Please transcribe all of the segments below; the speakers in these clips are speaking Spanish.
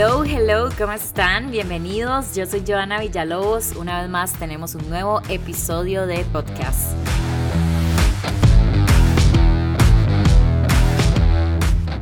Hello, hello, ¿cómo están? Bienvenidos. Yo soy Joana Villalobos. Una vez más tenemos un nuevo episodio de podcast.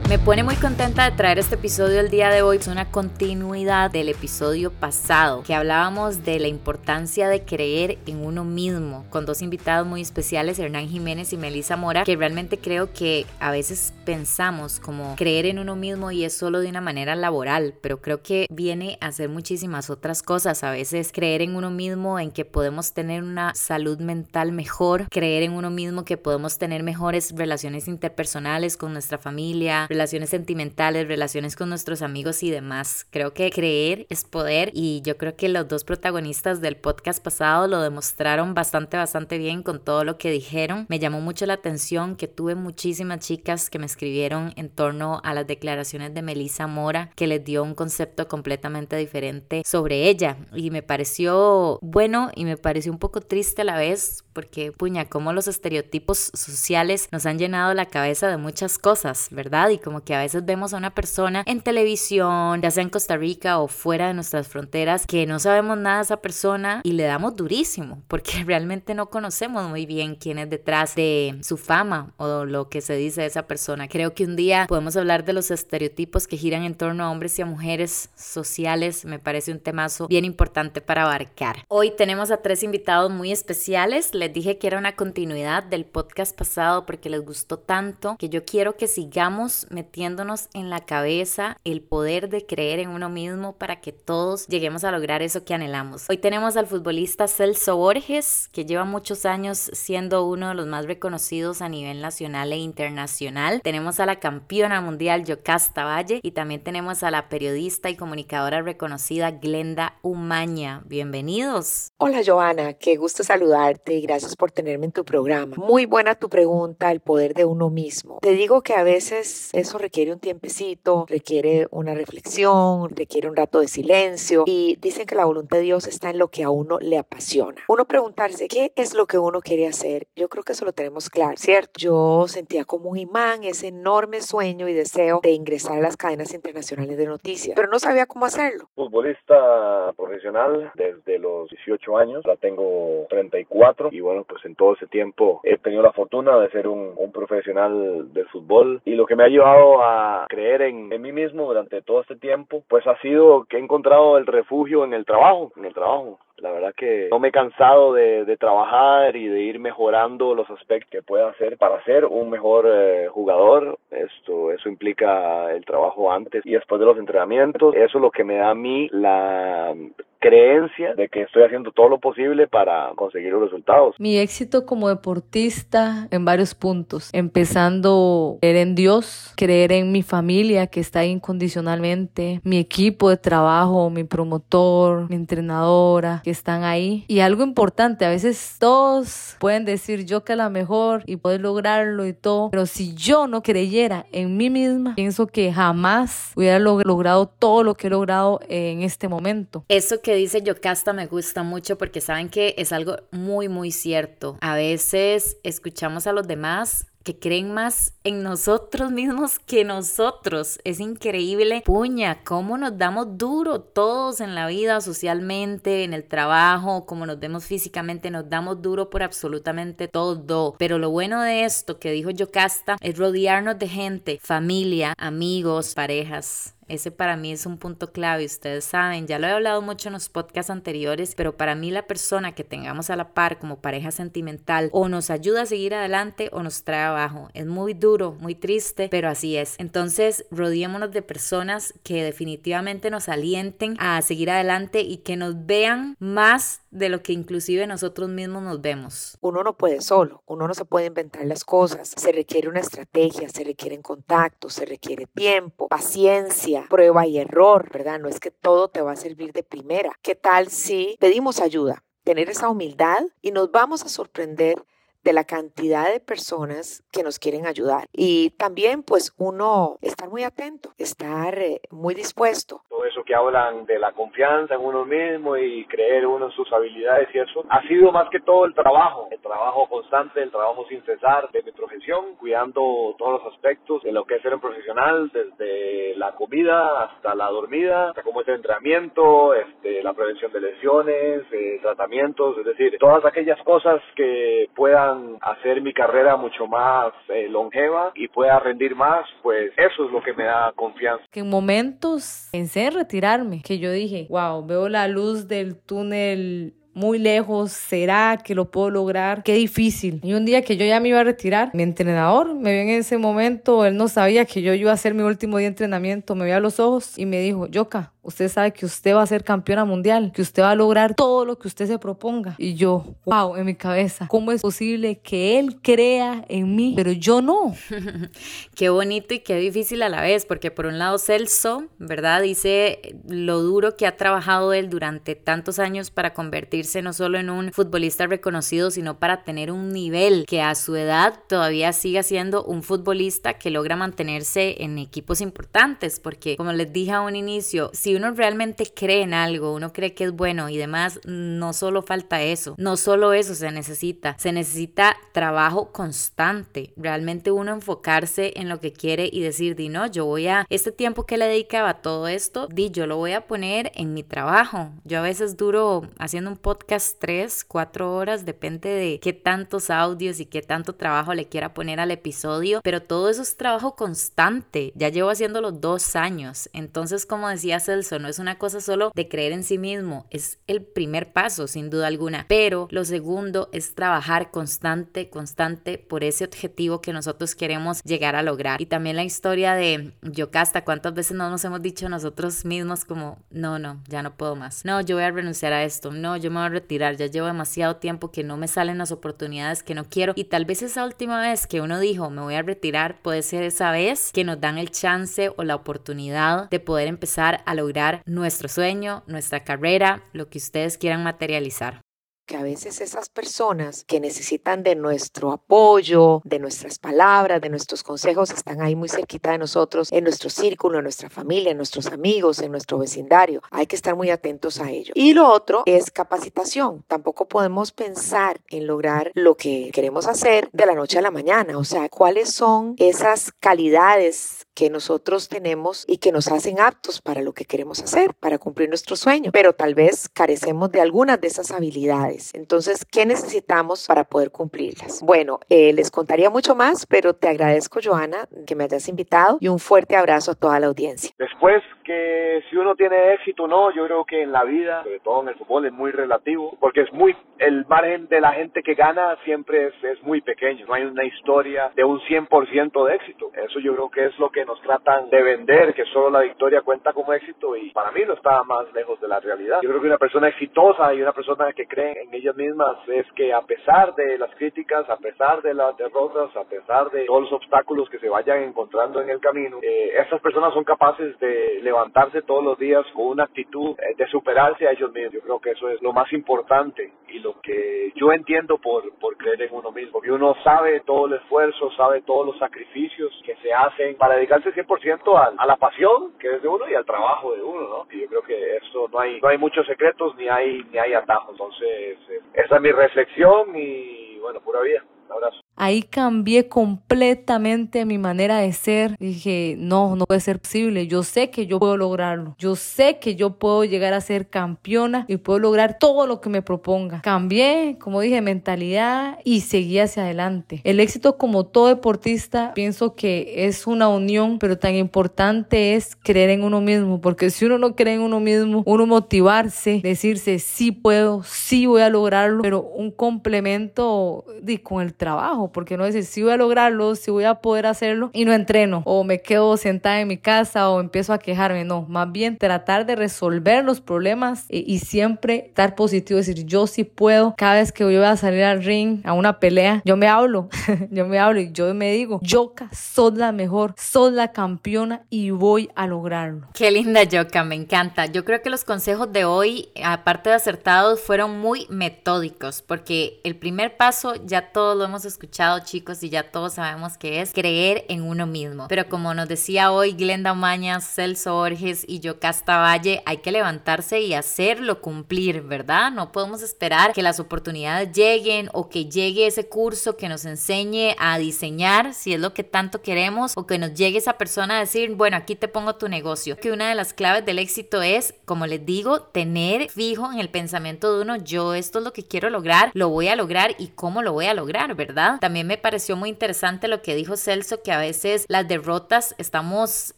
Me pone muy contenta de traer este episodio el día de hoy. Es una continuidad del episodio pasado que hablábamos de la importancia de creer en uno mismo con dos invitados muy especiales, Hernán Jiménez y Melissa Mora, que realmente creo que a veces pensamos como creer en uno mismo y es solo de una manera laboral, pero creo que viene a ser muchísimas otras cosas. A veces creer en uno mismo, en que podemos tener una salud mental mejor, creer en uno mismo que podemos tener mejores relaciones interpersonales con nuestra familia, relaciones sentimentales, relaciones con nuestros amigos y demás. Creo que creer es poder y yo creo que los dos protagonistas del podcast pasado lo demostraron bastante, bastante bien con todo lo que dijeron. Me llamó mucho la atención que tuve muchísimas chicas que me escribieron en torno a las declaraciones de Melissa Mora, que les dio un concepto completamente diferente sobre ella y me pareció bueno y me pareció un poco triste a la vez porque puña, como los estereotipos sociales nos han llenado la cabeza de muchas cosas, ¿verdad? Y como que a veces vemos a una persona en televisión, ya sea en Costa Rica o fuera de nuestras fronteras, que no sabemos nada de esa persona y le damos durísimo, porque realmente no conocemos muy bien quién es detrás de su fama o lo que se dice de esa persona. Creo que un día podemos hablar de los estereotipos que giran en torno a hombres y a mujeres sociales, me parece un temazo bien importante para abarcar. Hoy tenemos a tres invitados muy especiales, les dije que era una continuidad del podcast pasado porque les gustó tanto que yo quiero que sigamos metiéndonos en la cabeza el poder de creer en uno mismo para que todos lleguemos a lograr eso que anhelamos. Hoy tenemos al futbolista Celso Borges, que lleva muchos años siendo uno de los más reconocidos a nivel nacional e internacional. Tenemos a la campeona mundial Yocasta Valle y también tenemos a la periodista y comunicadora reconocida Glenda Umaña. Bienvenidos. Hola Joana, qué gusto saludarte gracias por tenerme en tu programa. Muy buena tu pregunta, el poder de uno mismo. Te digo que a veces eso requiere un tiempecito, requiere una reflexión, requiere un rato de silencio y dicen que la voluntad de Dios está en lo que a uno le apasiona. Uno preguntarse qué es lo que uno quiere hacer, yo creo que eso lo tenemos claro, ¿cierto? Yo sentía como un imán ese enorme sueño y deseo de ingresar a las cadenas internacionales de noticias, pero no sabía cómo hacerlo. Futbolista profesional desde los 18 años, la tengo 34 y bueno, pues en todo ese tiempo he tenido la fortuna de ser un, un profesional del fútbol y lo que me ha llevado a creer en, en, mí mismo durante todo este tiempo, pues ha sido que he encontrado el refugio en el trabajo, en el trabajo. La verdad que no me he cansado de, de trabajar y de ir mejorando los aspectos que pueda hacer para ser un mejor eh, jugador. Esto, eso implica el trabajo antes y después de los entrenamientos. Eso es lo que me da a mí la creencia de que estoy haciendo todo lo posible para conseguir los resultados. Mi éxito como deportista en varios puntos, empezando creer en Dios, creer en mi familia que está ahí incondicionalmente, mi equipo de trabajo, mi promotor, mi entrenadora que están ahí. Y algo importante, a veces todos pueden decir yo que la mejor y poder lograrlo y todo, pero si yo no creyera en mí misma, pienso que jamás hubiera logrado todo lo que he logrado en este momento. Eso que dice Yocasta me gusta mucho porque saben que es algo muy, muy cierto. A veces escuchamos a los demás que creen más en nosotros mismos que nosotros. Es increíble, puña, cómo nos damos duro todos en la vida, socialmente, en el trabajo, como nos vemos físicamente, nos damos duro por absolutamente todo. Pero lo bueno de esto que dijo Yocasta es rodearnos de gente, familia, amigos, parejas ese para mí es un punto clave, ustedes saben, ya lo he hablado mucho en los podcasts anteriores, pero para mí la persona que tengamos a la par como pareja sentimental o nos ayuda a seguir adelante o nos trae abajo. Es muy duro, muy triste, pero así es. Entonces, rodeémonos de personas que definitivamente nos alienten a seguir adelante y que nos vean más de lo que inclusive nosotros mismos nos vemos. Uno no puede solo, uno no se puede inventar las cosas, se requiere una estrategia, se requieren contactos, se requiere tiempo, paciencia, prueba y error, ¿verdad? No es que todo te va a servir de primera. ¿Qué tal si pedimos ayuda? Tener esa humildad y nos vamos a sorprender de la cantidad de personas que nos quieren ayudar. Y también pues uno estar muy atento, estar eh, muy dispuesto. Todo eso que hablan de la confianza en uno mismo y creer uno en sus habilidades y eso, ha sido más que todo el trabajo, el trabajo constante, el trabajo sin cesar de mi profesión, cuidando todos los aspectos de lo que es ser un profesional, desde la comida hasta la dormida, hasta cómo es el entrenamiento, este, la prevención de lesiones, eh, tratamientos, es decir, todas aquellas cosas que puedan hacer mi carrera mucho más eh, longeva y pueda rendir más, pues eso es lo que me da confianza. Que en momentos pensé en retirarme, que yo dije, wow, veo la luz del túnel muy lejos, ¿será que lo puedo lograr? Qué difícil. Y un día que yo ya me iba a retirar, mi entrenador me vio en ese momento, él no sabía que yo iba a hacer mi último día de entrenamiento, me vio a los ojos y me dijo, Yoka, usted sabe que usted va a ser campeona mundial, que usted va a lograr todo lo que usted se proponga. Y yo, wow, en mi cabeza, ¿cómo es posible que él crea en mí, pero yo no? qué bonito y qué difícil a la vez, porque por un lado Celso, ¿verdad? Dice lo duro que ha trabajado él durante tantos años para convertirse no solo en un futbolista reconocido, sino para tener un nivel que a su edad todavía siga siendo un futbolista que logra mantenerse en equipos importantes, porque como les dije a un inicio, si uno realmente cree en algo, uno cree que es bueno y demás, no solo falta eso, no solo eso se necesita, se necesita trabajo constante, realmente uno enfocarse en lo que quiere y decir, di no, yo voy a, este tiempo que le dedicaba todo esto, di, yo lo voy a poner en mi trabajo. Yo a veces duro haciendo un podcast tres, cuatro horas, depende de qué tantos audios y qué tanto trabajo le quiera poner al episodio, pero todo eso es trabajo constante, ya llevo haciéndolo dos años, entonces como decía Celso, no es una cosa solo de creer en sí mismo, es el primer paso sin duda alguna, pero lo segundo es trabajar constante, constante por ese objetivo que nosotros queremos llegar a lograr. Y también la historia de Yocasta, cuántas veces no nos hemos dicho nosotros mismos como, no, no, ya no puedo más, no, yo voy a renunciar a esto, no, yo me a retirar, ya llevo demasiado tiempo que no me salen las oportunidades que no quiero y tal vez esa última vez que uno dijo, me voy a retirar, puede ser esa vez que nos dan el chance o la oportunidad de poder empezar a lograr nuestro sueño, nuestra carrera, lo que ustedes quieran materializar que a veces esas personas que necesitan de nuestro apoyo, de nuestras palabras, de nuestros consejos, están ahí muy cerquita de nosotros, en nuestro círculo, en nuestra familia, en nuestros amigos, en nuestro vecindario. Hay que estar muy atentos a ello. Y lo otro es capacitación. Tampoco podemos pensar en lograr lo que queremos hacer de la noche a la mañana. O sea, ¿cuáles son esas calidades que nosotros tenemos y que nos hacen aptos para lo que queremos hacer, para cumplir nuestro sueño, pero tal vez carecemos de algunas de esas habilidades. Entonces, ¿qué necesitamos para poder cumplirlas? Bueno, eh, les contaría mucho más, pero te agradezco, Joana, que me hayas invitado y un fuerte abrazo a toda la audiencia. Después que si uno tiene éxito o no, yo creo que en la vida, sobre todo en el fútbol, es muy relativo, porque es muy, el margen de la gente que gana siempre es, es muy pequeño, no hay una historia de un 100% de éxito. Eso yo creo que es lo que nos tratan de vender que solo la victoria cuenta como éxito y para mí no está más lejos de la realidad. Yo creo que una persona exitosa y una persona que cree en ellas mismas es que a pesar de las críticas, a pesar de las derrotas, a pesar de todos los obstáculos que se vayan encontrando en el camino, eh, estas personas son capaces de levantarse todos los días con una actitud eh, de superarse a ellos mismos. Yo creo que eso es lo más importante y lo que yo entiendo por, por creer en uno mismo. Que uno sabe todo el esfuerzo, sabe todos los sacrificios que se hacen para dedicar 100% a, a la pasión que es de uno y al trabajo de uno, ¿no? Y yo creo que eso no hay no hay muchos secretos ni hay ni hay atajos. Entonces, esa es mi reflexión y bueno, pura vida. Un abrazo. Ahí cambié completamente mi manera de ser. Dije, no, no puede ser posible. Yo sé que yo puedo lograrlo. Yo sé que yo puedo llegar a ser campeona y puedo lograr todo lo que me proponga. Cambié, como dije, mentalidad y seguí hacia adelante. El éxito como todo deportista, pienso que es una unión, pero tan importante es creer en uno mismo, porque si uno no cree en uno mismo, uno motivarse, decirse, sí puedo, sí voy a lograrlo, pero un complemento con el trabajo porque no decir si voy a lograrlo, si voy a poder hacerlo y no entreno o me quedo sentada en mi casa o empiezo a quejarme, no, más bien tratar de resolver los problemas y, y siempre estar positivo, decir yo sí puedo, cada vez que voy a salir al ring, a una pelea, yo me hablo, yo me hablo y yo me digo, Yoka, sos la mejor, sos la campeona y voy a lograrlo. Qué linda Yoka, me encanta. Yo creo que los consejos de hoy, aparte de acertados, fueron muy metódicos, porque el primer paso ya todos lo hemos escuchado, chicos, y ya todos sabemos que es creer en uno mismo. Pero como nos decía hoy Glenda Mañas, Celso Borges y Yoka Valle, hay que levantarse y hacerlo cumplir, ¿verdad? No podemos esperar que las oportunidades lleguen o que llegue ese curso que nos enseñe a diseñar, si es lo que tanto queremos, o que nos llegue esa persona a decir, bueno, aquí te pongo tu negocio. Que una de las claves del éxito es, como les digo, tener fijo en el pensamiento de uno, yo esto es lo que quiero lograr, lo voy a lograr y cómo lo voy a lograr, ¿verdad? También me pareció muy interesante lo que dijo Celso, que a veces las derrotas estamos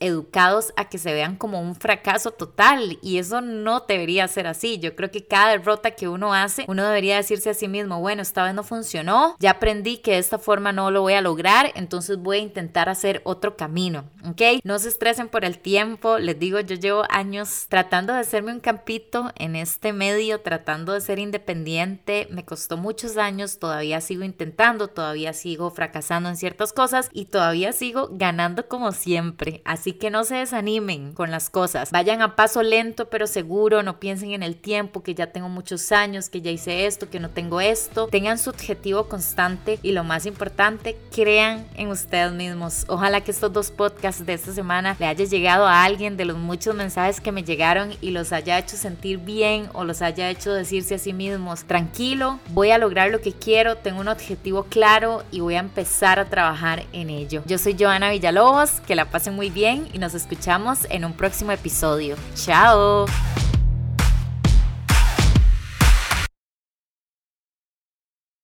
educados a que se vean como un fracaso total y eso no debería ser así. Yo creo que cada derrota que uno hace, uno debería decirse a sí mismo, bueno, esta vez no funcionó, ya aprendí que de esta forma no lo voy a lograr, entonces voy a intentar hacer otro camino, ¿ok? No se estresen por el tiempo, les digo, yo llevo años tratando de hacerme un campito en este medio, tratando de ser independiente, me costó muchos años, todavía sigo intentando, todavía sigo fracasando en ciertas cosas y todavía sigo ganando como siempre, así que no se desanimen con las cosas, vayan a paso lento pero seguro, no piensen en el tiempo, que ya tengo muchos años, que ya hice esto, que no tengo esto, tengan su objetivo constante y lo más importante, crean en ustedes mismos. Ojalá que estos dos podcasts de esta semana le haya llegado a alguien de los muchos mensajes que me llegaron y los haya hecho sentir bien o los haya hecho decirse a sí mismos, tranquilo, voy a lograr lo que quiero, tengo un objetivo y voy a empezar a trabajar en ello. Yo soy Joana Villalobos, que la pasen muy bien y nos escuchamos en un próximo episodio. Chao.